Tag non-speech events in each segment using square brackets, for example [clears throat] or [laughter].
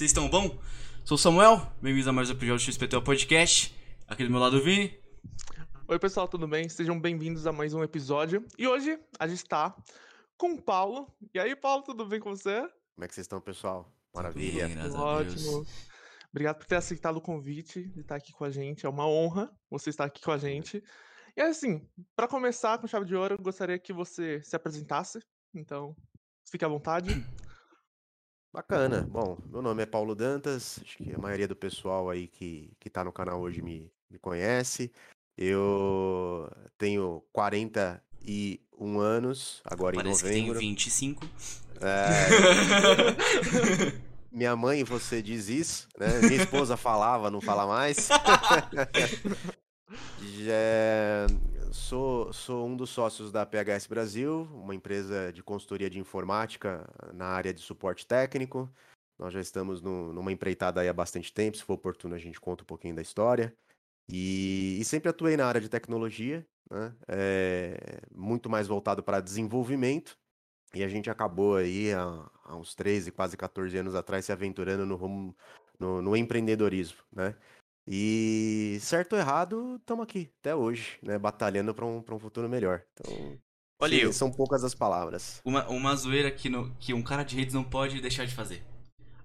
Vocês estão bom? Sou o Samuel, bem-vindos a mais um episódio do XPTO Podcast. Aqui do meu lado, o Vini. Oi, pessoal, tudo bem? Sejam bem-vindos a mais um episódio. E hoje a gente tá com o Paulo. E aí, Paulo, tudo bem com você? Como é que vocês estão, pessoal? Maravilha. Bem, graças a Ótimo. Deus. Obrigado por ter aceitado o convite de estar aqui com a gente. É uma honra você estar aqui com a gente. E assim, para começar com chave de ouro, eu gostaria que você se apresentasse. Então, fique à vontade. [clears throat] Bacana. Bom, meu nome é Paulo Dantas. Acho que a maioria do pessoal aí que, que tá no canal hoje me, me conhece. Eu tenho 41 anos, agora Parece em que tem novembro. 25. É, minha mãe, você diz isso, né? Minha esposa falava, não fala mais. [laughs] Já sou, sou um dos sócios da PHS Brasil, uma empresa de consultoria de informática na área de suporte técnico. Nós já estamos no- numa empreitada aí há bastante tempo, se for oportuno a gente conta um pouquinho da história. E, e sempre atuei na área de tecnologia, né? É, muito mais voltado para desenvolvimento. E a gente acabou aí há, há uns 13, quase 14 anos atrás se aventurando no rumo, no, no empreendedorismo, né? E certo ou errado, estamos aqui até hoje, né? Batalhando para um, pra um futuro melhor. Então, Olha sim, eu, são poucas as palavras. uma, uma zoeira que, no- que um cara de redes não pode deixar de fazer.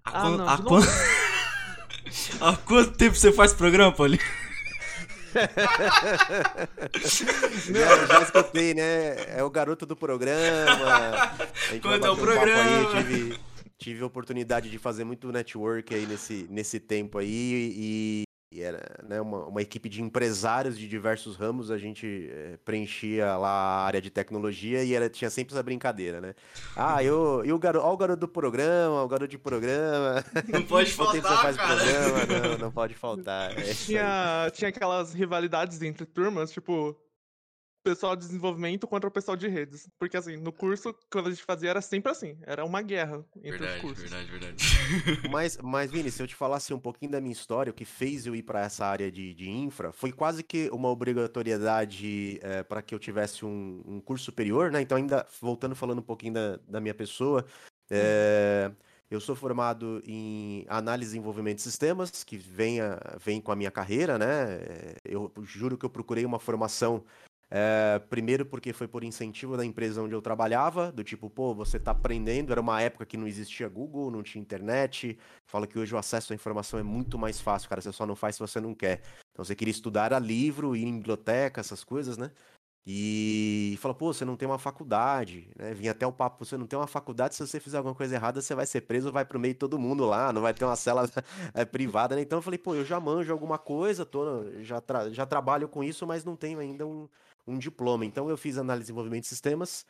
Há, Ah, quan- não, há de quan- [laughs] há quanto tempo você faz programa, Paulinho? [laughs] Já, já escutei, né? É o garoto do programa. Quando é o bater um aí, programa. eu tive, tive a oportunidade de fazer muito network aí nesse, nesse tempo aí e, e era né, uma, uma equipe de empresários de diversos ramos. A gente eh, preenchia lá a área de tecnologia e era, tinha sempre essa brincadeira, né? Ah, eu, e o garoto, ó, o garoto do programa, o garoto de programa. Não pode [laughs] faltar, faz cara. programa? Não, não pode faltar. É tinha, tinha aquelas rivalidades entre turmas, tipo, pessoal de desenvolvimento contra o pessoal de redes. Porque assim, no curso, quando a gente fazia, era sempre assim. Era uma guerra entre os Verdade, cursos. verdade, verdade. [laughs] Mas, mas, Vini, se eu te falasse um pouquinho da minha história, o que fez eu ir para essa área de, de infra, foi quase que uma obrigatoriedade para que eu tivesse um, um curso superior, né? Então, ainda voltando falando um pouquinho da, da minha pessoa, é, eu sou formado em análise e desenvolvimento de sistemas, que vem, a- vem com a minha carreira, né? É, Eu juro que eu procurei uma formação. É, primeiro porque foi por incentivo da empresa onde eu trabalhava, do tipo, pô, você tá aprendendo, era uma época que não existia Google, não tinha internet, Fala que hoje o acesso à informação é muito mais fácil, cara. Você só não faz se você não quer. Então você queria estudar a livro, ir em biblioteca, essas coisas, né? E fala, pô, você não tem uma faculdade, né? Vinha até o papo, você não tem uma faculdade, se você fizer alguma coisa errada, você vai ser preso, vai pro meio de todo mundo lá, não vai ter uma cela [laughs] eh, privada, né? Então eu falei, pô, eu já manjo alguma coisa, tô, já, tra- já trabalho com isso, mas não tenho ainda um, um diploma. Então eu fiz análise de desenvolvimento de sistemas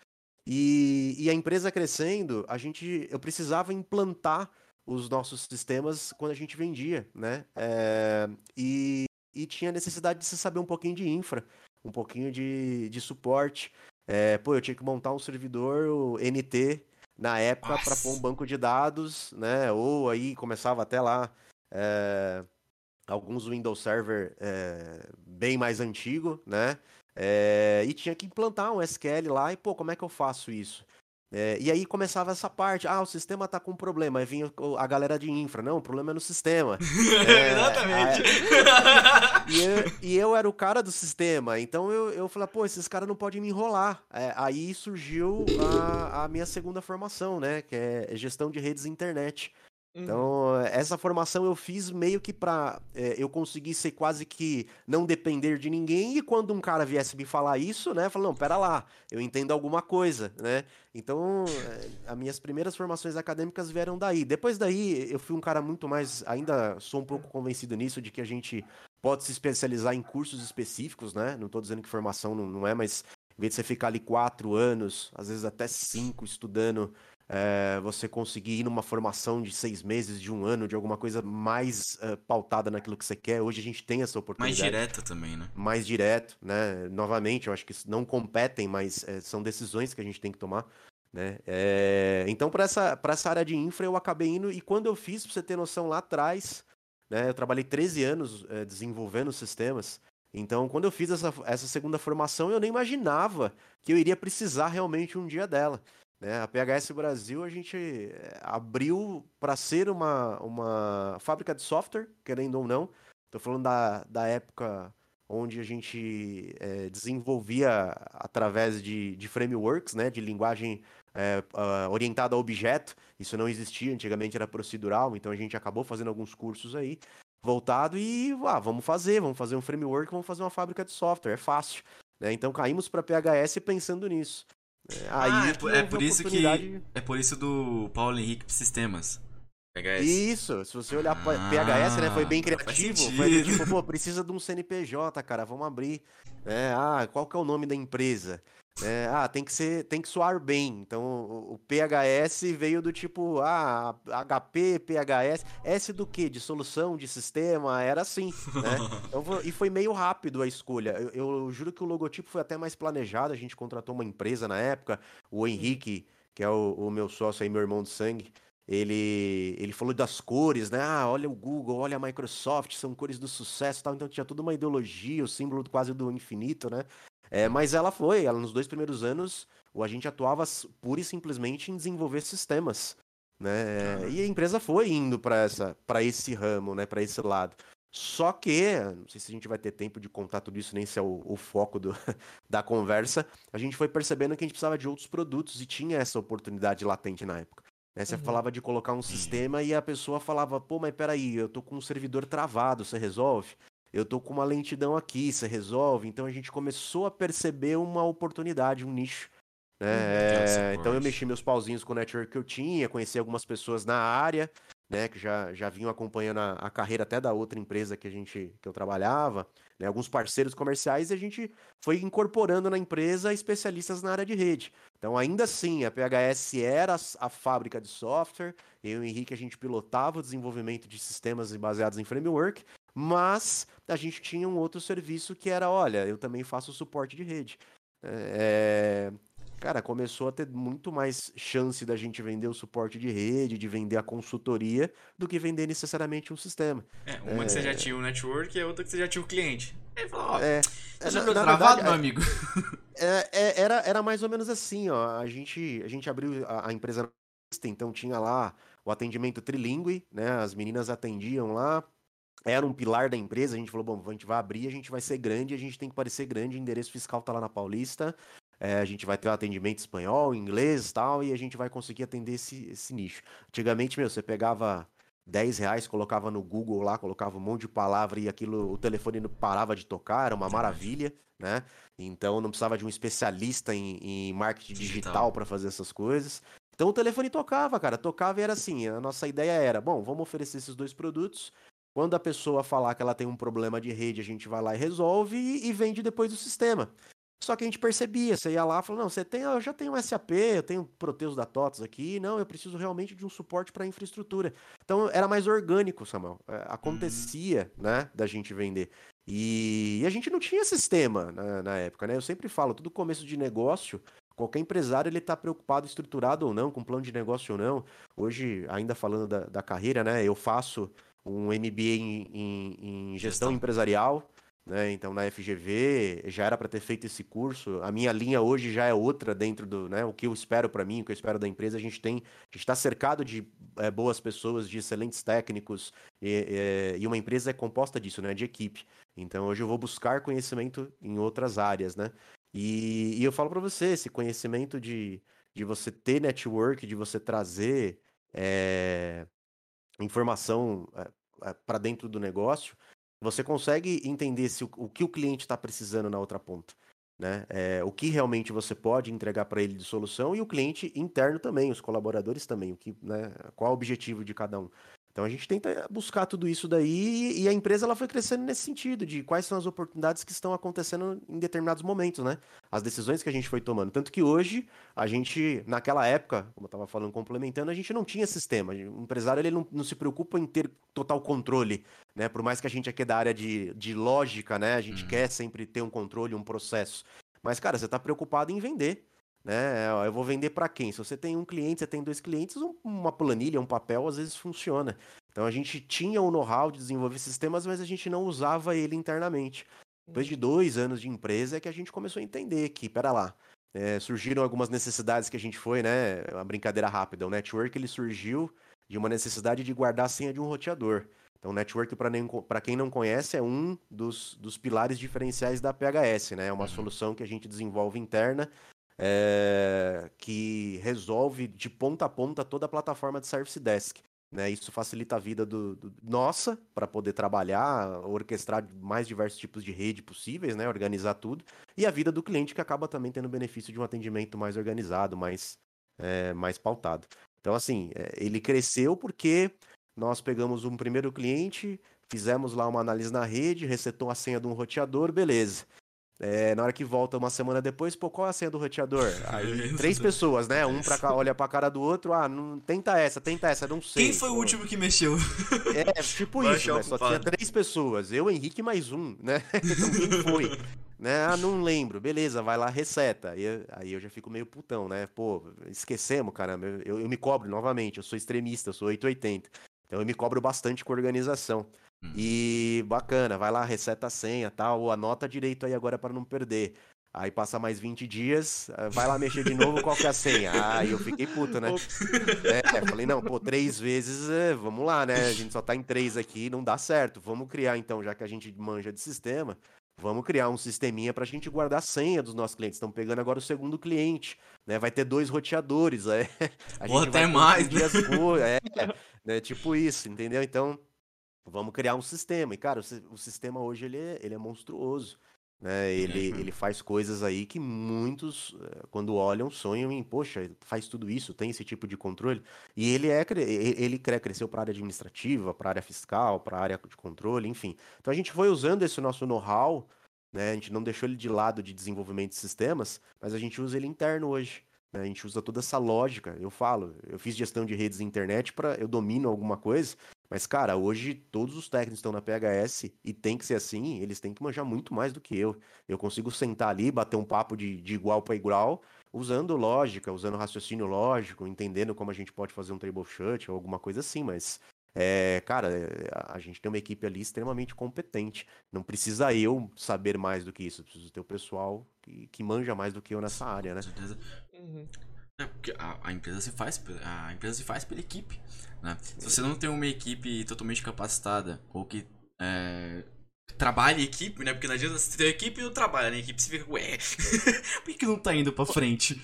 e, e a empresa crescendo, a gente, eu precisava implantar os nossos sistemas quando a gente vendia, né? É, e, e tinha necessidade de se saber um pouquinho de infra, um pouquinho de, de suporte. É, pô, eu tinha que montar um servidor o NT na época para pôr um banco de dados, né? Ou aí começava até lá é, alguns Windows Server é, bem mais antigo, né? É, e tinha que implantar um SQL lá e, pô, como é que eu faço isso? É, e aí começava essa parte, ah, o sistema tá com problema, aí vinha a galera de infra, não, o problema é no sistema. É, [laughs] Exatamente. E eu, e eu era o cara do sistema, então eu, eu falei, pô, esses caras não podem me enrolar. É, aí surgiu a, a minha segunda formação, né, que é gestão de redes internet. Uhum. Então, essa formação eu fiz meio que pra é, eu conseguir ser quase que não depender de ninguém. E quando um cara viesse me falar isso, né? Falei, não, pera lá, eu entendo alguma coisa, né? Então, é, as minhas primeiras formações acadêmicas vieram daí. Depois daí, eu fui um cara muito mais. Ainda sou um pouco convencido nisso, de que a gente pode se especializar em cursos específicos, né? Não tô dizendo que formação não, não é, mas em vez de você ficar ali quatro anos, às vezes até cinco, estudando é, você conseguir ir numa formação de seis meses, de um ano, de alguma coisa mais eh, pautada naquilo que você quer. Hoje a gente tem essa Mais oportunidade direta também, né? mais direto, né? Novamente, eu acho que não competem, mas eh, são decisões que a gente tem que tomar, né? Eh, então, para essa, essa área de infra, eu acabei indo, e quando eu fiz, para você ter noção, lá atrás, né? Eu trabalhei 13 anos eh, desenvolvendo sistemas. Então, quando eu fiz essa, essa segunda formação, eu nem imaginava que eu iria precisar realmente um dia dela. Né? A PHS Brasil a gente eh, abriu para ser uma, uma fábrica de software, querendo ou não. Estou falando da, da época onde a gente é, desenvolvia através de, de frameworks, né, de linguagem é, uh, orientada a objeto. Isso não existia, antigamente era procedural, então a gente acabou fazendo alguns cursos aí voltado e ah, vamos fazer, vamos fazer um framework, vamos fazer uma fábrica de software, é fácil. Né? Então caímos para PHS pensando nisso. É, aí ah, é, por, é por isso que é por isso do Paulo Henrique Sistemas. PHS. Isso, se você olhar ah, PHS, né, foi bem criativo. Foi tipo, pô, precisa de um CNPJ, cara, vamos abrir. É, ah, qual que é o nome da empresa? É, ah, tem que ser, tem que soar bem. Então, o, o PHS veio do tipo, ah, HP, PHS, S do que? De solução, de sistema, era assim, né? [laughs] Então, e foi meio rápido a escolha. Eu, eu, juro que o logotipo foi até mais planejado. A gente contratou uma empresa na época, o Henrique, que é o, o meu sócio aí, meu irmão de sangue. Ele, ele falou das cores, né? Ah, olha o Google, olha a Microsoft, são cores do sucesso tal. Então tinha toda uma ideologia, o símbolo quase do infinito, né? É, mas ela foi, ela nos dois primeiros anos, a gente atuava pura e simplesmente em desenvolver sistemas, né? E a empresa foi indo para esse ramo, né? Para esse lado. Só que, não sei se a gente vai ter tempo de contar tudo isso, nem se é o, o foco do, [laughs] da conversa, a gente foi percebendo que a gente precisava de outros produtos e tinha essa oportunidade latente na época. Né? Você uhum. falava de colocar um sistema e a pessoa falava, pô, mas peraí, eu tô com um servidor travado, você resolve? eu tô com uma lentidão aqui, você resolve. Então a gente começou a perceber uma oportunidade, um nicho. Né? Hum, é, então eu mexi meus pauzinhos com o network que eu tinha, conheci algumas pessoas na área, né, que já, já vinham acompanhando a, a carreira até da outra empresa que a gente que eu trabalhava, né, alguns parceiros comerciais e a gente foi incorporando na empresa especialistas na área de rede. Então ainda assim, a PHS era a, a fábrica de software, eu e o Henrique a gente pilotava o desenvolvimento de sistemas baseados em framework, mas a gente tinha um outro serviço que era, olha, eu também faço suporte de rede. É, cara, começou a ter muito mais chance da gente vender o suporte de rede, de vender a consultoria, do que vender necessariamente um sistema. É, uma é... que você já tinha o network e a outra que você já tinha o cliente. Aí falou, ó, é, você já travado, verdade, meu amigo? [laughs] É, é, era, era mais ou menos assim, ó. A gente, a gente abriu a, a empresa, então tinha lá o atendimento trilingue, né? As meninas atendiam lá, era um pilar da empresa. A gente falou: bom, a gente vai abrir, a gente vai ser grande, a gente tem que parecer grande. O endereço fiscal tá lá na Paulista. É, a gente vai ter um atendimento espanhol, inglês e tal, e a gente vai conseguir atender esse, esse nicho. Antigamente, meu, você pegava 10 reais, colocava no Google lá, colocava um monte de palavra e aquilo, o telefone não parava de tocar, era uma maravilha, né? Então não precisava de um especialista em, em marketing digital para fazer essas coisas. Então o telefone tocava, cara, tocava e era assim, a nossa ideia era, bom, vamos oferecer esses dois produtos, quando a pessoa falar que ela tem um problema de rede, a gente vai lá e resolve e, e vende depois do sistema. Só que a gente percebia, você ia lá e falou, não, você tem, eu já tenho um SAP, eu tenho Proteus da TOTS aqui, não, eu preciso realmente de um suporte para infraestrutura. Então era mais orgânico, Samuel. É, acontecia, uhum. né, da gente vender. E, e, a gente não tinha sistema na, na, época, né? Eu sempre falo, todo começo de negócio, qualquer empresário ele está preocupado, estruturado ou não, com plano de negócio ou não. Hoje, ainda falando da, da carreira, né? Eu faço um MBA em, em, em gestão, gestão empresarial, né? Então na FGV já era para ter feito esse curso. A minha linha hoje já é outra dentro do, né? O que eu espero para mim, o que eu espero da empresa. A gente tem, está cercado de é, boas pessoas, de excelentes técnicos e, e, uma empresa é composta disso, né? De equipe. Então hoje eu vou buscar conhecimento em outras áreas, né? E, e eu falo para você, esse conhecimento de, de você ter network, de você trazer é, informação é, é para dentro do negócio, você consegue entender se o, o que o cliente está precisando na outra ponta. Né? É, o que realmente você pode entregar para ele de solução e o cliente interno também, os colaboradores também, o que, né, qual o objetivo de cada um. Então a gente tenta buscar tudo isso daí e a empresa ela foi crescendo nesse sentido de quais são as oportunidades que estão acontecendo em determinados momentos, né? As decisões que a gente foi tomando. Tanto que hoje a gente, naquela época, como eu estava falando, complementando, a gente não tinha sistema. O empresário ele não, não, se preocupa em ter total controle, né? Por mais que a gente aqui é da área de, de lógica, né? A gente hum. quer sempre ter um controle, um processo. Mas, cara, você está preocupado em vender né? Eu vou vender para quem? Se você tem um cliente, você tem dois clientes, uma planilha, um papel, às vezes funciona. Então a gente tinha o know-how de desenvolver sistemas, mas a gente não usava ele internamente. Depois de dois anos de empresa é que a gente começou a entender que, pera lá, é, surgiram algumas necessidades que a gente foi, né? Uma brincadeira rápida. O network ele surgiu de uma necessidade de guardar a senha de um roteador. Então, o network, para quem não conhece, é um dos, dos pilares diferenciais da PHS, né? É uma uhum. solução que a gente desenvolve interna é, que resolve de ponta a ponta toda a plataforma de Service Desk. Né? Isso facilita a vida do, do nossa para poder trabalhar, orquestrar mais diversos tipos de rede possíveis, né? organizar tudo, e a vida do cliente que acaba também tendo benefício de um atendimento mais organizado, mais, é, mais pautado. Então, assim, é, ele cresceu porque nós pegamos um primeiro cliente, fizemos lá uma análise na rede, resetou a senha de um roteador, beleza. É, na hora que volta uma semana depois, pô, qual é a senha do roteador? [laughs] Aí três pessoas, né? Um pra cá, olha pra cara do outro, ah, não, tenta essa, tenta essa, não sei. Quem foi o último que mexeu? É, tipo Vai isso, né? Só tinha três pessoas. Eu, Henrique mais um, né? [laughs] Então quem [laughs] foi? né? Ah, não lembro. Beleza, vai lá, reseta. Aí, aí eu já fico meio putão, né? Pô, esquecemos, caramba. Eu, eu me cobro novamente, eu sou extremista, eu sou 880. Então eu me cobro bastante com organização. Hum. E bacana, vai lá, reseta a senha, tal, ou anota direito aí agora para não perder. Aí passa mais 20 dias, eh, vai lá mexer de novo, qual que é a senha? Aí eu fiquei puto, né? É, falei, não, pô, três vezes, é, vamos lá, né? A gente só tá em três aqui, não dá certo. Vamos criar, então, já que a gente manja de sistema, vamos criar um sisteminha pra gente guardar a senha dos nossos clientes. Estão pegando agora o segundo cliente, né? Vai ter dois roteadores, [laughs] é. A Ou até mais, né? É, né? Tipo isso, entendeu? Então, vamos criar um sistema. E, cara, o, o sistema hoje ele é, ele é monstruoso. Né? Ele, uhum. ele faz coisas aí que muitos, eh, quando olham, sonham em, poxa, faz tudo isso, tem esse tipo de controle. E ele é ele cresceu para a área administrativa, para a área fiscal, para a área de controle, enfim. Então a gente foi usando esse nosso know-how, né? A gente não deixou ele de lado de desenvolvimento de sistemas, mas a gente usa ele interno hoje. Né? A gente usa toda essa lógica. Eu falo, eu fiz gestão de redes internet para eu domino alguma coisa, mas, cara, hoje todos os técnicos estão na PHS e tem que ser assim, eles têm que manjar muito mais do que eu. Eu consigo sentar ali, bater um papo de, de igual para igual, usando lógica, usando raciocínio lógico, entendendo como a gente pode fazer um troubleshoot ou alguma coisa assim, mas. É, cara, a gente tem uma equipe ali extremamente competente. Não precisa eu saber mais do que isso, preciso ter o pessoal que, que manja mais do que eu nessa área, né? Com certeza. Uhum. É, porque a, a, empresa se faz, a empresa se faz pela equipe, né? Se você não tem uma equipe totalmente capacitada ou que é, trabalha em equipe, né? Porque não adianta você ter equipe e não trabalha na equipe, você fica, ué, [laughs] por que, não tá indo pra frente?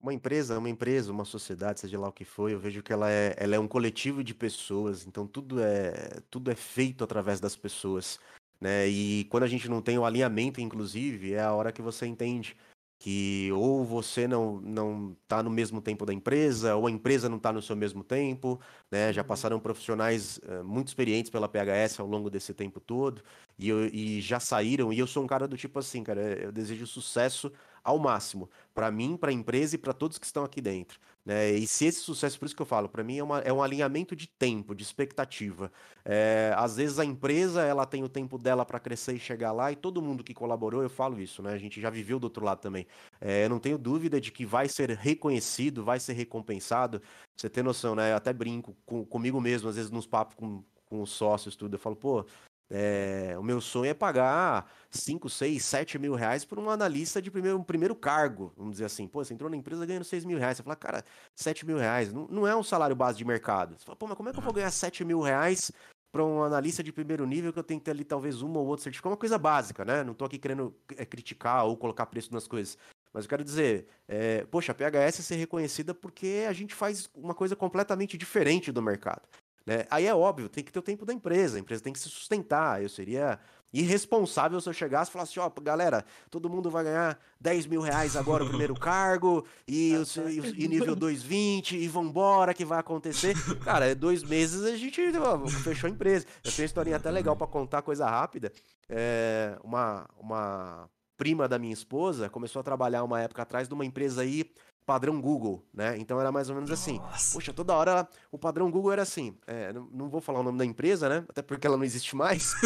Uma empresa, uma empresa, uma sociedade, seja lá o que for, eu vejo que ela é, ela é um coletivo de pessoas, então tudo é, tudo é feito através das pessoas, né? E quando a gente não tem o alinhamento, inclusive, é a hora que você entende que ou você não não está no mesmo tempo da empresa, ou a empresa não está no seu mesmo tempo, né? Já uhum. passaram profissionais uh, muito experientes pela PHS ao longo desse tempo todo e, e já saíram. E eu sou um cara do tipo assim, cara, eu desejo sucesso ao máximo para mim, para a empresa e para todos que estão aqui dentro. Né? E se esse sucesso, por isso que eu falo, para mim é, uma, é um alinhamento de tempo, de expectativa. É, às vezes a empresa ela tem o tempo dela para crescer e chegar lá, e todo mundo que colaborou, eu falo isso, né? A gente já viveu do outro lado também. É, eu não tenho dúvida de que vai ser reconhecido, vai ser recompensado. Você tem noção, né? Eu até brinco com, comigo mesmo, às vezes nos papos com, com os sócios, tudo. Eu falo, pô, é, o meu sonho é pagar 5, 6, 7 mil reais por um analista de primeiro, um primeiro cargo. Vamos dizer assim, pô, você entrou na empresa ganhando 6 mil reais. Você fala, cara, 7 mil reais não, não é um salário base de mercado. Você fala, pô, mas como é que eu vou ganhar 7 mil reais para um analista de primeiro nível que eu tenho que ter ali talvez uma ou outra certificação? É uma coisa básica, né? Não tô aqui querendo é, criticar ou colocar preço nas coisas. Mas eu quero dizer, é, poxa, a PHS é ser reconhecida porque a gente faz uma coisa completamente diferente do mercado. Né? Aí é óbvio, tem que ter o tempo da empresa, a empresa tem que se sustentar. Eu seria irresponsável se eu chegasse e falasse, ó, oh, galera, todo mundo vai ganhar 10 mil reais agora o primeiro [laughs] cargo, e, o, e, e nível 220, e vambora, que vai acontecer. Cara, é dois meses a gente ó, fechou a empresa. Eu tenho uma historinha até legal para contar, coisa rápida. É, uma, uma prima da minha esposa começou a trabalhar uma época atrás numa empresa aí padrão Google, né? Então era mais ou menos assim. Nossa. Poxa, toda hora o padrão Google era assim. É, não, não, vou falar o nome da empresa, né? Até porque ela não existe mais. [laughs]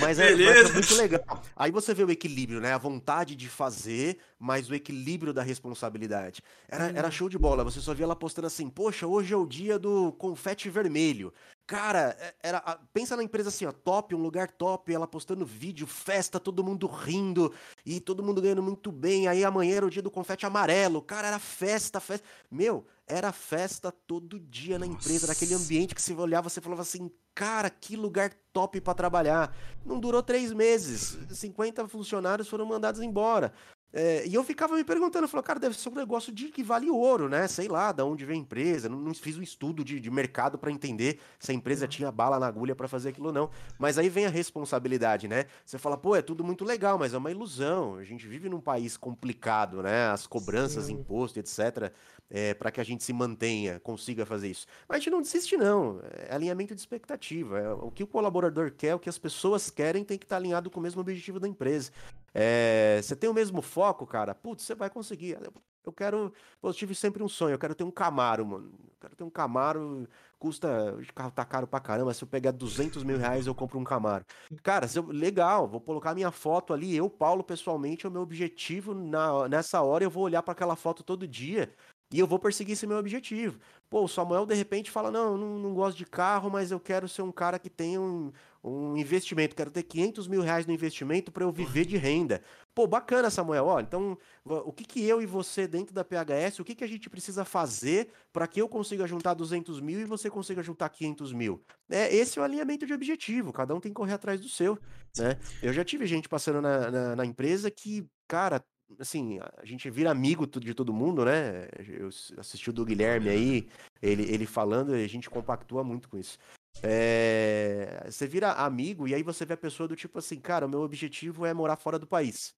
mas, mas, é, mas é muito legal. Aí você vê o equilíbrio, né? A vontade de fazer, mas o equilíbrio da responsabilidade. Era, era show de bola. Você só via ela postando assim: Poxa, hoje é o dia do confete vermelho. Cara, é- era. Pensa na empresa assim, ó, top, um lugar top, ela postando vídeo, festa, todo mundo rindo e todo mundo ganhando muito bem. Aí amanhã era o dia do confete amarelo. Cara, era festa, festa. Meu, era festa todo dia na empresa, naquele Nossa. ambiente que você olhava, você falava assim, cara, que lugar top pra trabalhar. Não durou três meses. 50 funcionários foram mandados embora. É, e eu ficava me perguntando, eu falava, cara, deve ser um negócio de que vale ouro, né? Sei lá, da onde vem a empresa. Não, não fiz um estudo de, de mercado pra entender se a empresa tinha bala na agulha pra fazer aquilo ou não. Mas aí vem a responsabilidade, né? Você fala, pô, é tudo muito legal, mas é uma ilusão. A gente vive num país complicado, né? As cobranças, Sim. imposto, etc. É, para que a gente se mantenha, consiga fazer isso. Mas a gente não desiste, não. É alinhamento de expectativa. É o que o colaborador quer, o que as pessoas querem, tem que estar alinhado com o mesmo objetivo da empresa. É, você tem o mesmo foco, cara? Putz, você vai conseguir. Eu- quero. Pô, eu tive sempre um sonho. Eu quero ter um Camaro, mano. Eu quero ter um Camaro. Custa. O carro tá caro pra caramba. Se eu pegar 200 mil reais, eu compro um Camaro. Cara, eu- legal. Vou colocar minha foto ali. Eu, Paulo, pessoalmente, é o meu objetivo. Na, nessa hora, eu vou olhar pra aquela foto todo dia. E eu vou perseguir esse meu objetivo. Pô, o Samuel de repente fala: Não, eu não, não gosto de carro, mas eu quero ser um cara que tem um, um investimento. Quero ter 500 mil reais no investimento para eu viver de renda. Pô, bacana, Samuel. Ó, então, o que, que eu e você, dentro da PHS, o que, que a gente precisa fazer para que eu consiga juntar 200 mil e você consiga juntar 500 mil? É, esse é o alinhamento de objetivo. Cada um tem que correr atrás do seu. Né? Eu já tive gente passando na, na, na empresa que, cara, assim, a gente vira amigo de todo mundo, né? Eu assisti o do Guilherme aí, ele, ele falando, e a gente compactua muito com isso. É, Você vira amigo e aí você vê a pessoa do tipo assim, cara, o meu objetivo é morar fora do país.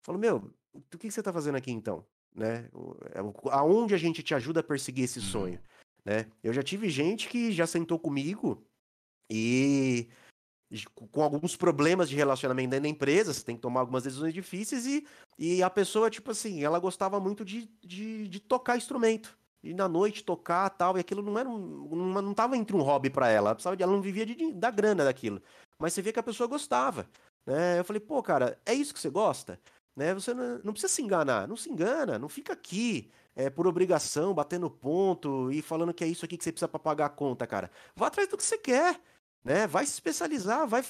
Eu falo, meu, o que você tá fazendo aqui então? Né? É Aonde a gente te ajuda a perseguir esse Uhum. sonho? Né? Eu já tive gente que já sentou comigo e com alguns problemas de relacionamento dentro da empresa, você tem que tomar algumas decisões difíceis e, e a pessoa, tipo assim, ela gostava muito de, de, de tocar instrumento. E na noite tocar tal, e aquilo não era um, não, não tava entre um hobby pra ela, ela, de, ela não vivia de, da grana daquilo. Mas você via que a pessoa gostava. Né? Eu falei, pô, cara, é isso que você gosta? Né? Você não, não precisa se enganar, não se engana, não fica aqui é, por obrigação, batendo ponto e falando que é isso aqui que você precisa pra pagar a conta, cara. Vá atrás do que você quer né? Vai se especializar, vai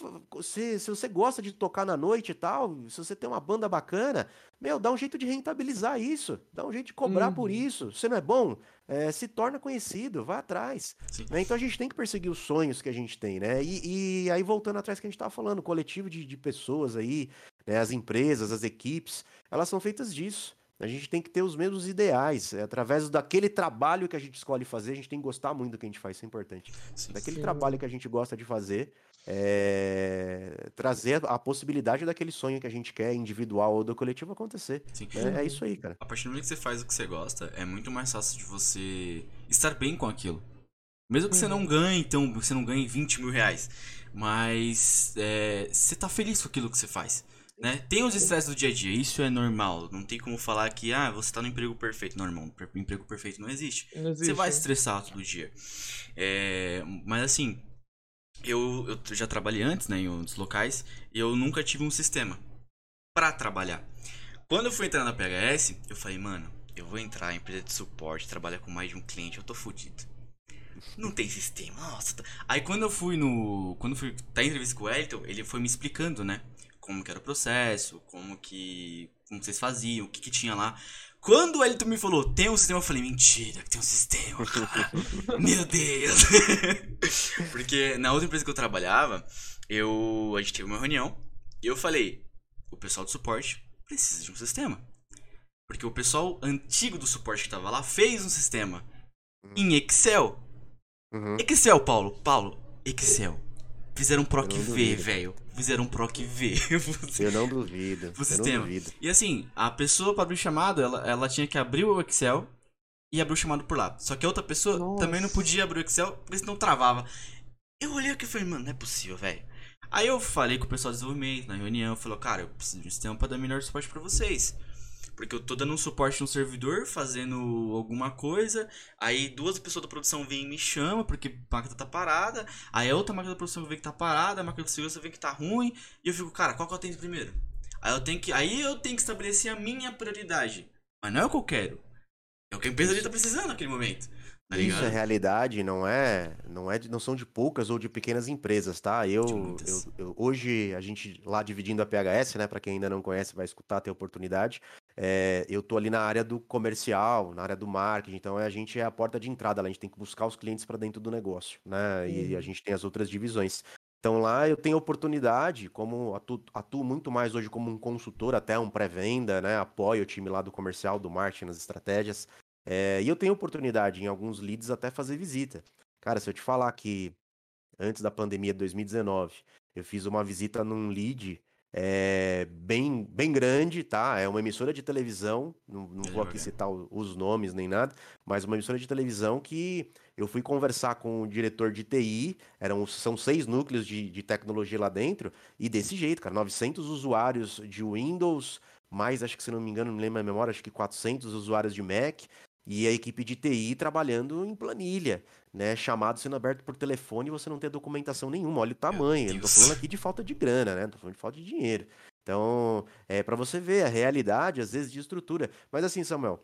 se, se você gosta de tocar na noite e tal, se você tem uma banda bacana, meu, dá um jeito de rentabilizar isso, dá um jeito de cobrar por Uhum. isso. Você não é bom, é, se torna conhecido, vá atrás. Né? Então a gente tem que perseguir os sonhos que a gente tem, né? E, e aí voltando atrás que a gente tava falando, o coletivo de, de pessoas aí, né? as empresas, as equipes, elas são feitas disso. A gente tem que ter os mesmos ideais. É, através daquele trabalho que a gente escolhe fazer, a gente tem que gostar muito do que a gente faz, isso é importante Sim. daquele Sim. trabalho que a gente gosta de fazer, é, trazer a possibilidade daquele sonho que a gente quer, individual ou do coletivo, acontecer. Sim. né? É isso aí, cara. A partir do momento que você faz o que você gosta, é muito mais fácil de você estar bem com aquilo. Mesmo que você não ganhe, então, você não ganhe 20 mil reais. Mas é, você tá feliz com aquilo que você faz. Né? Tem os estresses do dia a dia, isso é normal. Não tem como falar que ah, você tá no emprego perfeito. Não, irmão, emprego perfeito não existe. Não Você existe. vai se estressar todo dia. É, mas assim, eu, eu já trabalhei antes, né, em outros locais, e eu nunca tive um sistema pra trabalhar. Quando eu fui entrar na PHS, eu falei, mano, eu vou entrar em empresa de suporte, trabalhar com mais de um cliente, eu tô fudido. Não tem sistema, nossa. tá- Aí quando eu fui no. Quando eu fui em entrevista com o Wellington, ele foi me explicando, né? Como que era o processo, como que. Como vocês faziam, o que, que tinha lá. Quando o Wellington me falou, tem um sistema, eu falei, mentira, que tem um sistema, cara. [laughs] Meu Deus. [laughs] Porque na outra empresa que eu trabalhava, eu. A gente teve uma reunião e eu falei, o pessoal do suporte precisa de um sistema. Porque o pessoal antigo do suporte que tava lá fez um sistema em Excel. Uhum. Excel, Paulo. Paulo, Excel. Fizeram um Proc V, velho. Fizeram um Proc V. [laughs] Eu não duvido. o Eu não duvido. E assim, a pessoa para abrir o chamado, ela, ela tinha que abrir o Excel e abrir o chamado por lá. Só que a outra pessoa Nossa. também não podia abrir o Excel, porque senão travava. Eu olhei aqui e falei, mano, não é possível, velho. Aí eu falei com o pessoal de desenvolvimento na reunião, falou, cara, eu preciso de um sistema pra dar melhor suporte pra vocês. Porque eu tô dando um suporte no servidor, fazendo alguma coisa, aí duas pessoas da produção vêm e me chamam, porque a máquina tá parada, aí a outra máquina da produção vê que tá parada, a máquina de segurança vê que tá ruim, e eu fico, cara, qual que eu atendo primeiro? Aí eu tenho que, aí eu tenho que estabelecer a minha prioridade. Mas não é o que eu quero. É o que a empresa ali tá precisando naquele momento. Tá Isso é realidade, não é, não é, não são de poucas ou de pequenas empresas, tá? Eu, eu, eu- hoje a gente lá dividindo a PHS, né? Para quem ainda não conhece, vai escutar, ter oportunidade. É, eu tô ali na área do comercial, na área do marketing, então a gente é a porta de entrada, lá, a gente tem que buscar os clientes para dentro do negócio, né? E a Uhum. gente tem as outras divisões. Então lá eu tenho oportunidade, como atuo, atuo muito mais hoje como um consultor, até um pré-venda, né? Apoio o time lá do comercial, do marketing, nas estratégias. É, e eu tenho oportunidade em alguns leads até fazer visita. Cara, se eu te falar que antes da pandemia de 2019, eu fiz uma visita num lead é, bem, bem grande, tá? É uma emissora de televisão, não, não vou aqui citar os nomes nem nada, mas uma emissora de televisão que eu fui conversar com o diretor de TI, eram, são seis núcleos de, de tecnologia lá dentro, e desse jeito, cara, 900 usuários de Windows, mais, acho que se não me engano, não me lembro a memória, acho que 400 usuários de Mac, e a equipe de TI trabalhando em planilha, né? Chamado sendo aberto por telefone e você não ter documentação nenhuma. Olha o tamanho. Eu não tô falando aqui de falta de grana, né? Tô falando de falta de dinheiro. Então, é para você ver a realidade, às vezes, de estrutura. Mas assim, Samuel,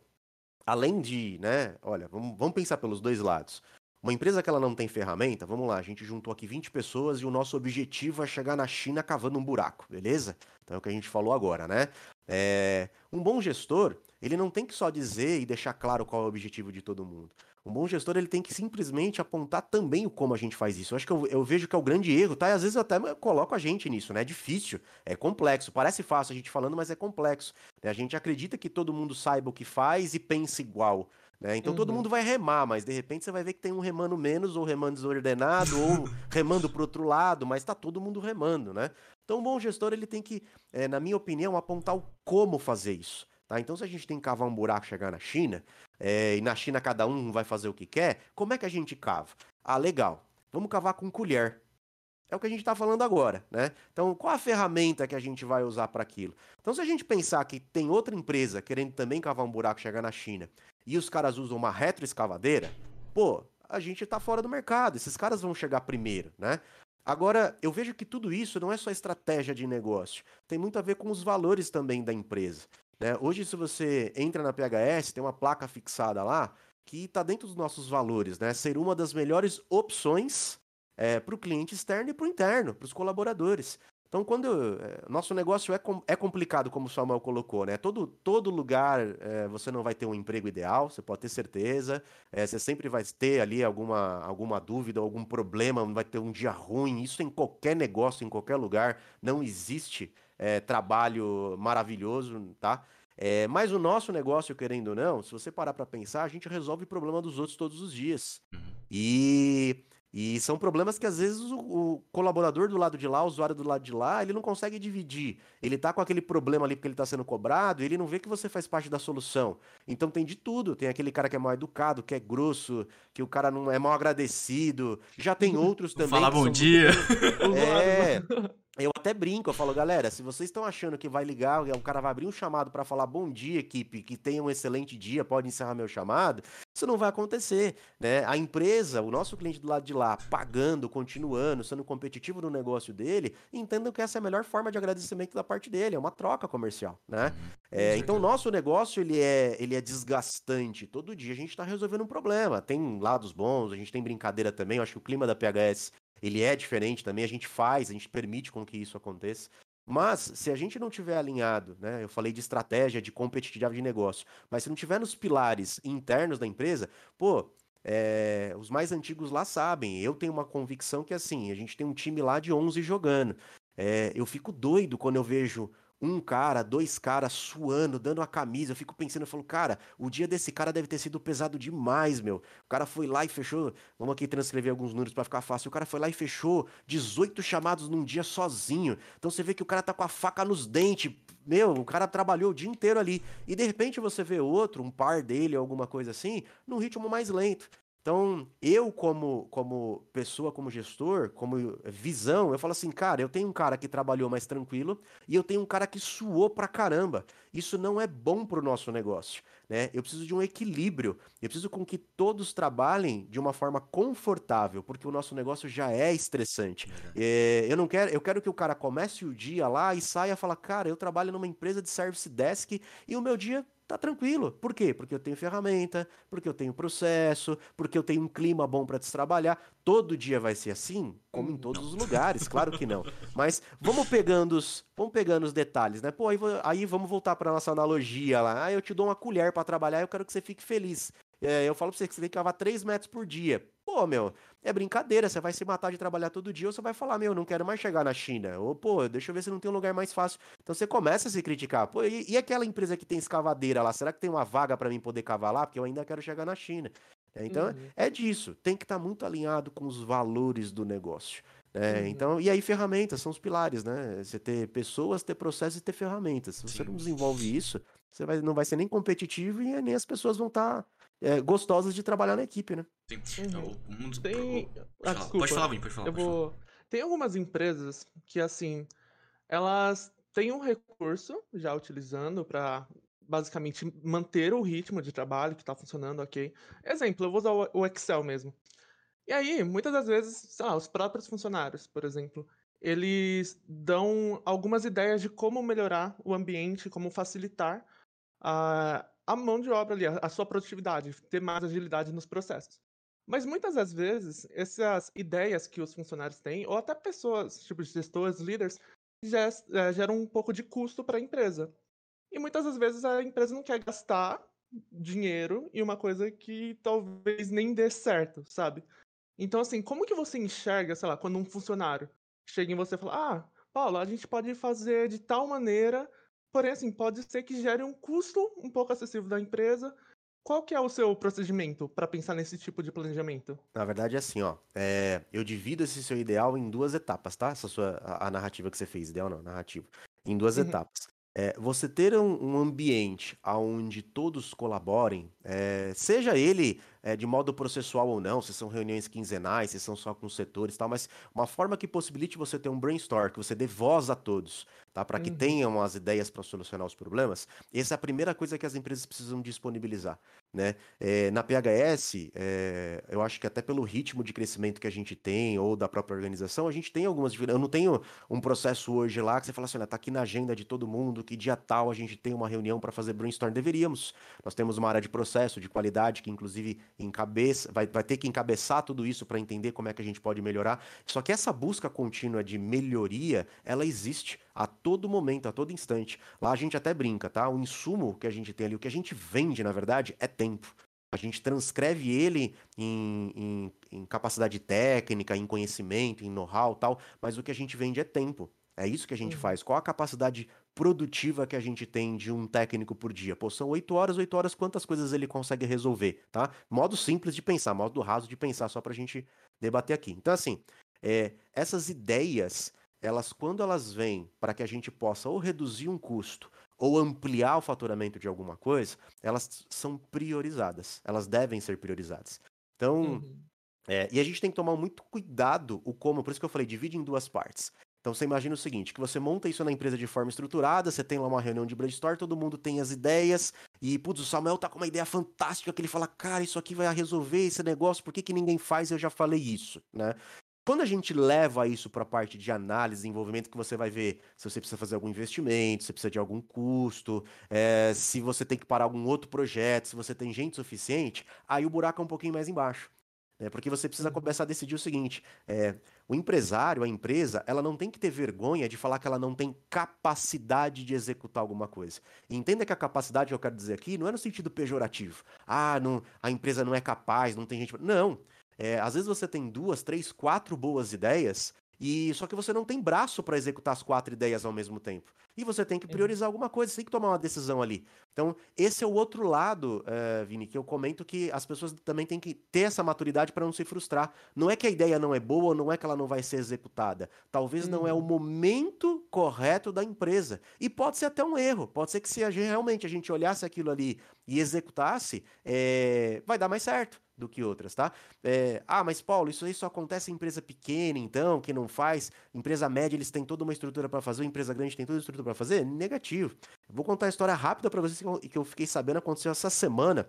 além de, né? Olha, vamos, vamos pensar pelos dois lados. Uma empresa que ela não tem ferramenta, vamos lá, a gente juntou aqui 20 pessoas e o nosso objetivo é chegar na China cavando um buraco, beleza? Então é o que a gente falou agora, né? É, um bom gestor, ele não tem que só dizer e deixar claro qual é o objetivo de todo mundo. Um bom gestor, ele tem que simplesmente apontar também o como a gente faz isso. Eu acho que eu, eu vejo que é o grande erro, tá? E às vezes eu até coloco a gente nisso, né? É difícil, é complexo. Parece fácil a gente falando, mas é complexo. né? A gente acredita que todo mundo saiba o que faz e pense igual. né? Então todo Uhum. mundo vai remar, mas de repente você vai ver que tem um remando menos, ou remando desordenado, ou [laughs] remando pro outro lado, mas tá todo mundo remando, né? Então, um bom gestor, ele tem que, eh, na minha opinião, apontar o como fazer isso. Tá? Então, se a gente tem que cavar um buraco chegar na China, eh, e na China cada um vai fazer o que quer, como é que a gente cava? Ah, legal. Vamos cavar com colher. É o que a gente está falando agora, né? Então, qual a ferramenta que a gente vai usar para aquilo? Então, se a gente pensar que tem outra empresa querendo também cavar um buraco chegar na China, e os caras usam uma retroescavadeira, pô, a gente tá fora do mercado. Esses caras vão chegar primeiro, né? Agora, eu vejo que tudo isso não é só estratégia de negócio, tem muito a ver com os valores também da empresa. Né? Hoje, se você entra na PHS, tem uma placa fixada lá que está dentro dos nossos valores, né? Ser uma das melhores opções para o cliente externo e para o interno, para os colaboradores. Então, quando é, nosso negócio é, com- é complicado, como o Samuel colocou, né? Todo, todo lugar é, você não vai ter um emprego ideal, você pode ter certeza. É, você sempre vai ter ali alguma, alguma dúvida, algum problema, vai ter um dia ruim. Isso em qualquer negócio, em qualquer lugar. Não existe é, trabalho maravilhoso, tá? É, mas o nosso negócio, querendo ou não, se você parar para pensar, a gente resolve o problema dos outros todos os dias. Uhum. E, e são problemas que às vezes o, o colaborador do lado de lá, o usuário do lado de lá, ele não consegue dividir. Ele tá com aquele problema ali porque ele tá sendo cobrado, e ele não vê que você faz parte da solução. Então tem de tudo. Tem aquele cara que é mal educado, que é grosso, que o cara não é mal agradecido. Já tem [laughs] outros também. Falar bom muito dia. [laughs] [laughs] é, eu até brinco, eu falo, galera, se vocês estão achando que vai ligar, o cara vai abrir um chamado pra falar bom dia, equipe, que tenha um excelente dia, pode encerrar meu chamado, isso não vai acontecer, né? A empresa, o nosso cliente do lado de lá, pagando, continuando, sendo competitivo no negócio dele, entendam que essa é a melhor forma de agradecimento da parte dele, é uma troca comercial, né? É, então, o nosso negócio, ele é, ele é desgastante. Todo dia a gente está resolvendo um problema. Tem lados bons, a gente tem brincadeira também. Eu acho que o clima da PHS, ele é diferente também. A gente faz, a gente permite com que isso aconteça. Mas, se a gente não tiver alinhado, né? Eu falei de estratégia, de competitividade de negócio. Mas se não tiver nos pilares internos da empresa, pô, é, os mais antigos lá sabem. Eu tenho uma convicção que, assim, a gente tem um time lá de 11 jogando. É, eu fico doido quando eu vejo um cara, dois caras suando, dando a camisa. Eu fico pensando, eu falo, cara, o dia desse cara deve ter sido pesado demais, meu. O cara foi lá e fechou. Vamos aqui transcrever alguns números pra ficar fácil. O cara foi lá e fechou 18 chamados num dia sozinho. Então você vê que o cara tá com a faca nos dentes. Meu, o cara trabalhou o dia inteiro ali. E de repente você vê outro, um par dele, alguma coisa assim, num ritmo mais lento. Então, eu como, como pessoa, como gestor, como visão, eu falo assim, cara, eu tenho um cara que trabalhou mais tranquilo e eu tenho um cara que suou pra caramba. Isso não é bom pro nosso negócio, né? Eu preciso de um equilíbrio. Eu preciso com que todos trabalhem de uma forma confortável, porque o nosso negócio já é estressante. É, eu não quero, eu quero que o cara comece o dia lá e saia e fala, cara, eu trabalho numa empresa de service desk e o meu dia tá tranquilo. Por quê? Porque eu tenho ferramenta, porque eu tenho processo, porque eu tenho um clima bom para trabalhar. Todo dia vai ser assim? Como em todos não. os lugares, claro que não. [laughs] Mas vamos pegando os, vamos pegando os detalhes, né? Pô, aí, aí vamos voltar para nossa analogia lá. Ah, eu te dou uma colher para trabalhar, eu quero que você fique feliz. É, eu falo pra você que você tem que cavar 3 metros por dia. Pô, meu, é brincadeira. Você vai se matar de trabalhar todo dia ou você vai falar, meu, não quero mais chegar na China. Ou, pô, deixa eu ver se não tem um lugar mais fácil. Então você começa a se criticar. Pô, e, e aquela empresa que tem escavadeira lá? Será que tem uma vaga para mim poder cavar lá? Porque eu ainda quero chegar na China. É, então, uhum. é disso. Tem que estar tá muito alinhado com os valores do negócio. É, uhum. Então, e aí ferramentas são os pilares, né? Você ter pessoas, ter processos e ter ferramentas. Se você Sim. não desenvolve isso, você vai, não vai ser nem competitivo e nem as pessoas vão estar tá é, gostosas de trabalhar na equipe, né? Sim. Uhum. O mundo... Tem... Ah, desculpa. Pode falar, pode falar. Eu pode vou... Falar. Tem algumas empresas que, assim, elas têm um recurso já utilizando para basicamente manter o ritmo de trabalho que está funcionando, ok? Exemplo, eu vou usar o Excel mesmo. E aí, muitas das vezes, sei lá, os próprios funcionários, por exemplo, eles dão algumas ideias de como melhorar o ambiente, como facilitar a, a mão de obra ali, a, sua produtividade, ter mais agilidade nos processos. Mas muitas das vezes, essas ideias que os funcionários têm, ou até pessoas, tipo gestores, líderes, é, geram um pouco de custo para a empresa. E muitas das vezes a empresa não quer gastar dinheiro em uma coisa que talvez nem dê certo, sabe? Então, assim, como que você enxerga, sei lá, quando um funcionário chega em você e fala, ah, Paulo, a gente pode fazer de tal maneira Porém, assim, pode ser que gere um custo um pouco acessível da empresa. Qual que é o seu procedimento para pensar nesse tipo de planejamento? Na verdade, é assim, ó. É, eu divido esse seu ideal em duas etapas, tá? Essa sua a, a narrativa que você fez, ideal não, narrativa. Em duas uhum. etapas. É, você ter um, um, ambiente onde todos colaborem, é, seja ele é, de modo processual ou não, se são reuniões quinzenais, se são só com setores e tal, mas uma forma que possibilite você ter um brainstorm, que você dê voz a todos, tá? Para que uhum. tenham as ideias para solucionar os problemas. Essa é a primeira coisa que as empresas precisam disponibilizar. Né? É, na PHS, é, eu acho que até pelo ritmo de crescimento que a gente tem, ou da própria organização, a gente tem algumas Eu não tenho um processo hoje lá que você fala assim, olha, tá aqui na agenda de todo mundo, que dia tal a gente tem uma reunião para fazer brainstorm. Deveríamos. Nós temos uma área de processo, de qualidade, que inclusive encabeça, vai, vai ter que encabeçar tudo isso para entender como é que a gente pode melhorar. Só que essa busca contínua de melhoria, ela existe a todo momento, a todo instante. Lá a gente até brinca, tá? O insumo que a gente tem ali, o que a gente vende, na verdade, é tempo. A gente transcreve ele em, em, em capacidade técnica, em conhecimento, em know-how tal, mas o que a gente vende é tempo. É isso que a gente uhum. faz. Qual a capacidade produtiva que a gente tem de um técnico por dia? Pô, são oito horas, oito horas, quantas coisas ele consegue resolver, tá? Modo simples de pensar, modo raso de pensar, só pra gente debater aqui. Então, assim, é, essas ideias, elas quando elas vêm para que a gente possa ou reduzir um custo ou ampliar o faturamento de alguma coisa, elas são priorizadas. Elas devem ser priorizadas. Então, uhum. é, e a gente tem que tomar muito cuidado o como, por isso que eu falei, divide em duas partes. Então você imagina o seguinte, que você monta isso na empresa de forma estruturada, você tem lá uma reunião de brainstorm, todo mundo tem as ideias, e putz, o Samuel tá com uma ideia fantástica, que ele fala, cara, isso aqui vai resolver esse negócio, por que, que ninguém faz? Eu já falei isso, né? Quando a gente leva isso para a parte de análise, desenvolvimento, que você vai ver se você precisa fazer algum investimento, se precisa de algum custo, é, se você tem que parar algum outro projeto, se você tem gente suficiente, aí o buraco é um pouquinho mais embaixo. Né? Porque você precisa uhum. começar a decidir o seguinte: é, o empresário, a empresa, ela não tem que ter vergonha de falar que ela não tem capacidade de executar alguma coisa. E entenda que a capacidade que eu quero dizer aqui não é no sentido pejorativo. Ah, não, a empresa não é capaz, não tem gente. Não. É, às vezes você tem duas, três, quatro boas ideias e só que você não tem braço para executar as quatro ideias ao mesmo tempo. E você tem que priorizar alguma coisa, você tem que tomar uma decisão ali. Então, esse é o outro lado, uh, Vini, que eu comento que as pessoas também têm que ter essa maturidade para não se frustrar. Não é que a ideia não é boa, não é que ela não vai ser executada. Talvez uhum. não é o uhum. momento correto da empresa. E pode ser até um erro. Pode ser que se a gente, realmente a gente olhasse aquilo ali e executasse, é... vai dar mais certo do que outras, tá? É, ah, mas Paulo, isso aí só acontece em empresa pequena, então, que não faz. Empresa média, eles têm toda uma estrutura para fazer, empresa grande tem toda a estrutura para fazer? Negativo. vou contar a história rápida para vocês que eu fiquei sabendo aconteceu essa semana.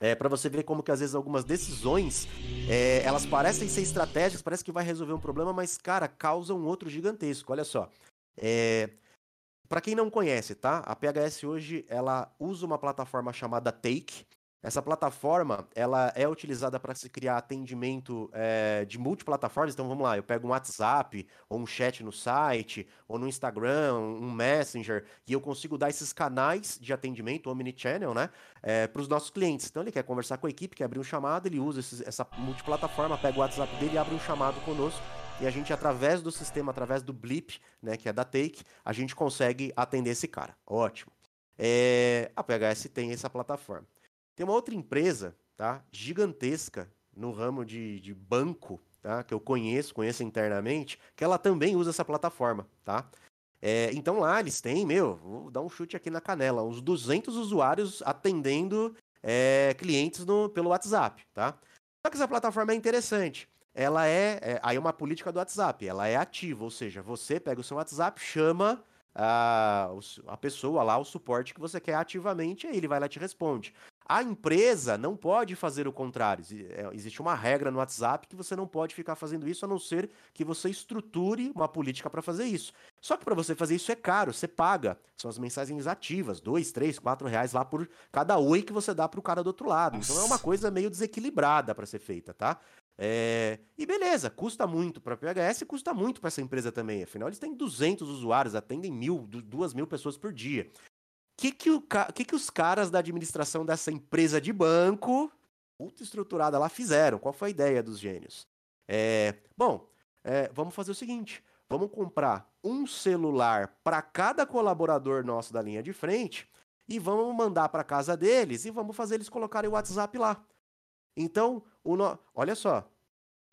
É, para você ver como que às vezes algumas decisões é, elas parecem ser estratégicas, parece que vai resolver um problema, mas cara, causam um outro gigantesco. Olha só. É, para quem não conhece, tá? A PHS hoje ela usa uma plataforma chamada Take. Essa plataforma ela é utilizada para se criar atendimento é, de multiplataformas. Então vamos lá, eu pego um WhatsApp ou um chat no site ou no Instagram, um Messenger e eu consigo dar esses canais de atendimento omnichannel, né, é, para os nossos clientes. Então ele quer conversar com a equipe, quer abrir um chamado, ele usa esses, essa multiplataforma, pega o WhatsApp dele e abre um chamado conosco e a gente, através do sistema, através do Blip, né, que é da Take, a gente consegue atender esse cara. Ótimo. É... A PHS tem essa plataforma. Tem uma outra empresa, tá, gigantesca no ramo de, de banco, tá, que eu conheço, conheço internamente, que ela também usa essa plataforma, tá? É, então lá eles têm, meu, vou dar um chute aqui na canela, uns 200 usuários atendendo é, clientes no, pelo WhatsApp, tá? Só que essa plataforma é interessante ela é, é, aí é uma política do WhatsApp, ela é ativa, ou seja, você pega o seu WhatsApp, chama a, a pessoa lá, o suporte que você quer ativamente, e ele vai lá e te responde. A empresa não pode fazer o contrário. É, existe uma regra no WhatsApp que você não pode ficar fazendo isso a não ser que você estruture uma política para fazer isso. Só que para você fazer isso é caro, você paga. São as mensagens ativas, dois, três, quatro reais lá por cada oi que você dá para o cara do outro lado. Então é uma coisa meio desequilibrada para ser feita, tá? É... E beleza, custa muito para a PHS e custa muito para essa empresa também. Afinal, eles têm 200 usuários, atendem mil, duas mil pessoas por dia. O que, que, o que, que os caras da administração dessa empresa de banco, ultra estruturada lá, fizeram? Qual foi a ideia dos gênios? É... Bom, é... vamos fazer o seguinte: vamos comprar um celular para cada colaborador nosso da linha de frente e vamos mandar para casa deles e vamos fazer eles colocarem o WhatsApp lá. Então, no... olha só,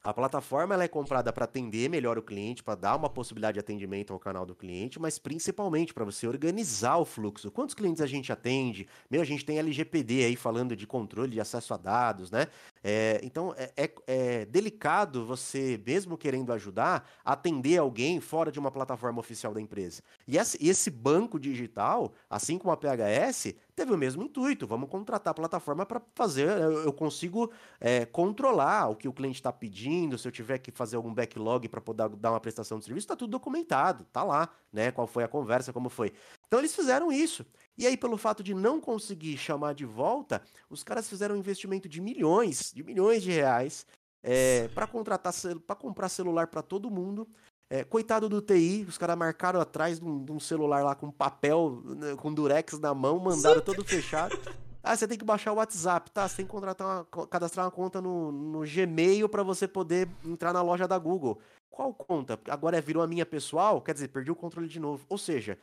a plataforma ela é comprada para atender melhor o cliente, para dar uma possibilidade de atendimento ao canal do cliente, mas principalmente para você organizar o fluxo. Quantos clientes a gente atende? Meu, a gente tem LGPD aí falando de controle de acesso a dados, né? É, então é, é, é, delicado você, mesmo querendo ajudar, atender alguém fora de uma plataforma oficial da empresa. E esse, banco digital, assim como a PHS, teve o mesmo intuito. Vamos contratar a plataforma para fazer. Eu, consigo é, controlar o que o cliente está pedindo. Se eu tiver que fazer algum backlog para poder dar uma prestação de serviço, está tudo documentado, tá lá, né? Qual foi a conversa, como foi. Então eles fizeram isso. E aí, pelo fato de não conseguir chamar de volta, os caras fizeram um investimento de milhões, de milhões de reais, é, para contratar, para comprar celular para todo mundo. É, coitado do TI, os caras marcaram atrás de um, de um, celular lá com papel, né, com durex na mão, mandaram todo fechado. Ah, você tem que baixar o WhatsApp, tá? Você tem que contratar uma, cadastrar uma conta no, no Gmail para você poder entrar na loja da Google. Qual conta? Agora virou a minha pessoal? Quer dizer, perdi o controle de novo. Ou seja,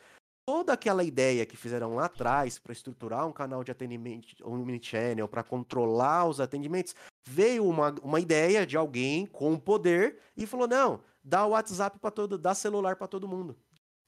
toda aquela ideia que fizeram lá atrás para estruturar um canal de atendimento, um mini-channel, para controlar os atendimentos, veio uma, uma ideia de alguém com poder e falou: não, dá o WhatsApp para todo, dá celular para todo mundo.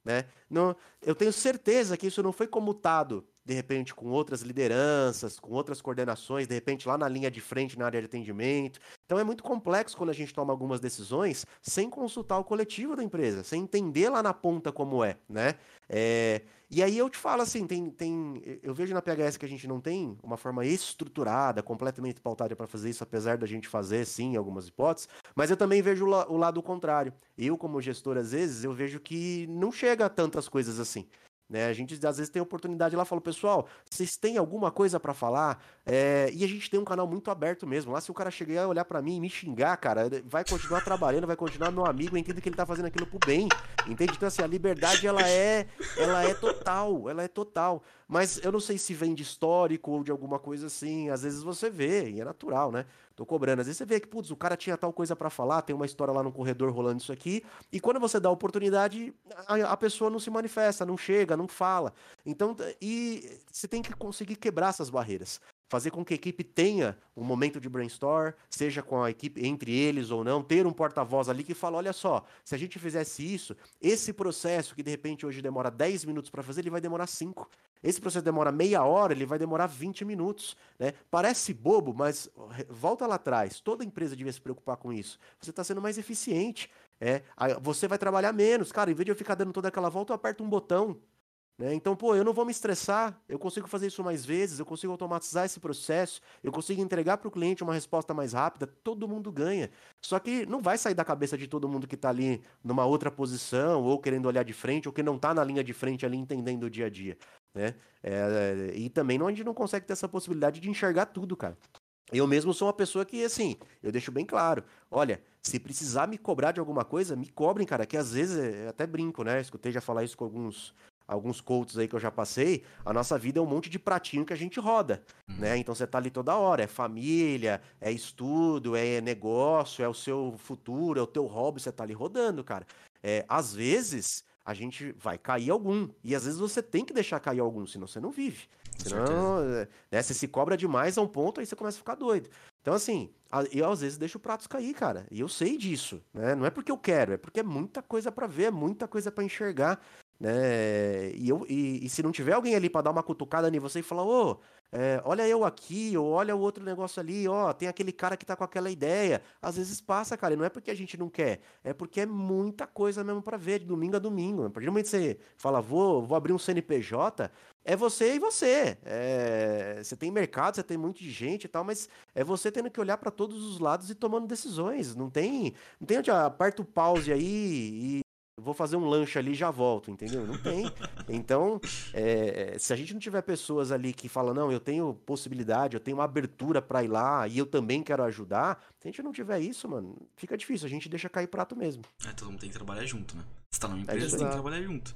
Né? Não, eu tenho certeza que isso não foi comutado de repente com outras lideranças, com outras coordenações, de repente lá na linha de frente na área de atendimento. Então é muito complexo quando a gente toma algumas decisões sem consultar o coletivo da empresa, sem entender lá na ponta como é, né? É... E aí eu te falo assim, tem, tem, eu vejo na PHS que a gente não tem uma forma estruturada, completamente pautada para fazer isso, apesar da gente fazer sim algumas hipóteses, mas eu também vejo o, la o lado contrário. Eu como gestor às vezes eu vejo que não chega a tantas coisas assim. Né? A gente às vezes tem oportunidade lá, fala, pessoal, vocês têm alguma coisa para falar? É... E a gente tem um canal muito aberto mesmo. Lá, se o cara chegar a olhar para mim e me xingar, cara, vai continuar trabalhando, vai continuar meu amigo, eu entendo que ele tá fazendo aquilo pro bem. Entende? Então, assim, a liberdade, ela é, ela é total, ela é total. Mas eu não sei se vem de histórico ou de alguma coisa assim. Às vezes você vê, e é natural, né? Tô cobrando. Às vezes você vê que, putz, o cara tinha tal coisa para falar, tem uma história lá no corredor rolando isso aqui, e quando você dá a oportunidade, a, a, pessoa não se manifesta, não chega, não fala. Então, e você tem que conseguir quebrar essas barreiras fazer com que a equipe tenha um momento de brainstorm, seja com a equipe entre eles ou não, ter um porta-voz ali que fala, olha só, se a gente fizesse isso, esse processo que de repente hoje demora 10 minutos para fazer, ele vai demorar 5. Esse processo demora meia hora, ele vai demorar 20 minutos, né? Parece bobo, mas volta lá atrás, toda empresa devia se preocupar com isso. Você está sendo mais eficiente, é, você vai trabalhar menos, cara, em vez de eu ficar dando toda aquela volta, eu aperto um botão, Né? Então, pô, eu não vou me estressar, eu consigo fazer isso mais vezes, eu consigo automatizar esse processo, eu consigo entregar para o cliente uma resposta mais rápida, todo mundo ganha. Só que não vai sair da cabeça de todo mundo que está ali numa outra posição, ou querendo olhar de frente, ou que não está na linha de frente ali entendendo o dia a dia. Né? É, e também não, a gente não consegue ter essa possibilidade de enxergar tudo, cara. Eu mesmo sou uma pessoa que, assim, eu deixo bem claro. Olha, se precisar me cobrar de alguma coisa, me cobrem, cara, que às vezes, eu até brinco, né? Escutei já falar isso com alguns, alguns coaches aí que eu já passei, a nossa vida é um monte de pratinho que a gente roda, uhum. né? Então você tá ali toda hora, é família, é estudo, é negócio, é o seu futuro, é o teu hobby, você tá ali rodando, cara. É, às vezes a gente vai cair algum, e às vezes você tem que deixar cair algum, senão você não vive. Senão, né, você se cobra demais a um ponto, aí você começa a ficar doido. Então, assim, eu às vezes deixo pratos cair, cara. E eu sei disso, né? Não é porque eu quero, é porque é muita coisa para ver, é muita coisa para enxergar né? E, eu, e, e, se não tiver alguém ali para dar uma cutucada em você e falar, ô, oh, é, olha eu aqui, ou olha o outro negócio ali, ó, tem aquele cara que tá com aquela ideia. Às vezes passa, cara, e não é porque a gente não quer, é porque é muita coisa mesmo para ver, de domingo a domingo. A partir do momento que você fala, vou, vou abrir um CNPJ, é você e você. É, você tem mercado, você tem muita gente e tal, mas é você tendo que olhar para todos os lados e tomando decisões. Não tem, não tem onde aperta o pause aí e vou fazer um lanche ali e já volto, entendeu? Não tem. Então, é, se a gente não tiver pessoas ali que falam, não, eu tenho possibilidade, eu tenho uma abertura para ir lá e eu também quero ajudar, se a gente não tiver isso, mano, fica difícil, a gente deixa cair prato mesmo. É, todo mundo tem que trabalhar junto, né? Você tá numa é empresa, é tem que trabalhar junto.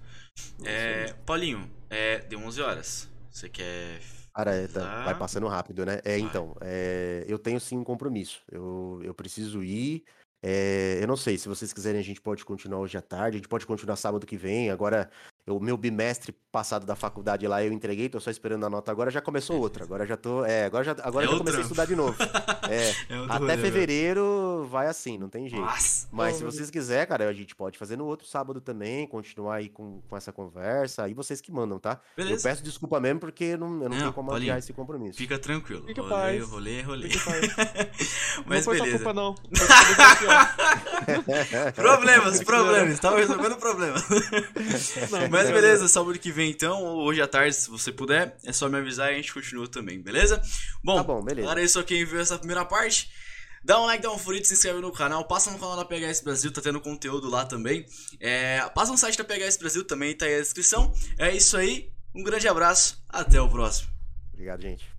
É, Paulinho, é, deu 11 horas. Você quer Cara, é, tá, vai passando rápido, né? É, vai. então, é, eu tenho sim um compromisso. Eu, eu preciso ir. É, eu não sei, se vocês quiserem, a gente pode continuar hoje à tarde, a gente pode continuar sábado que vem. Agora, o meu bimestre passado da faculdade lá eu entreguei, tô só esperando a nota agora, já começou outra. Agora já tô. É, agora já, agora é já comecei a estudar de novo. [laughs] É, é até rolê, fevereiro vai assim, não tem jeito. Nossa, Mas se vocês quiserem, cara, a gente pode fazer no outro sábado também, continuar aí com, com essa conversa. Aí vocês que mandam, tá? Beleza. Eu peço desculpa mesmo, porque não, eu não, não tenho como adiar esse compromisso. Fica tranquilo. Fica rolê, paz. rolê, rolê. [laughs] Mas não beleza. Culpa, não. [laughs] problemas, problemas. Tava resolvendo problemas. Não, Mas beleza, sábado que vem então, hoje à tarde, se você puder, é só me avisar e a gente continua também, beleza? Bom, tá bom beleza. Agradeço a quem viu essa primeira parte. Dá um like, dá um favorito, se inscreve no canal, passa no canal da PHS Brasil, tá tendo conteúdo lá também. É, passa no site da PHS Brasil também, tá aí a descrição. É isso aí, um grande abraço, até o próximo. Obrigado, gente.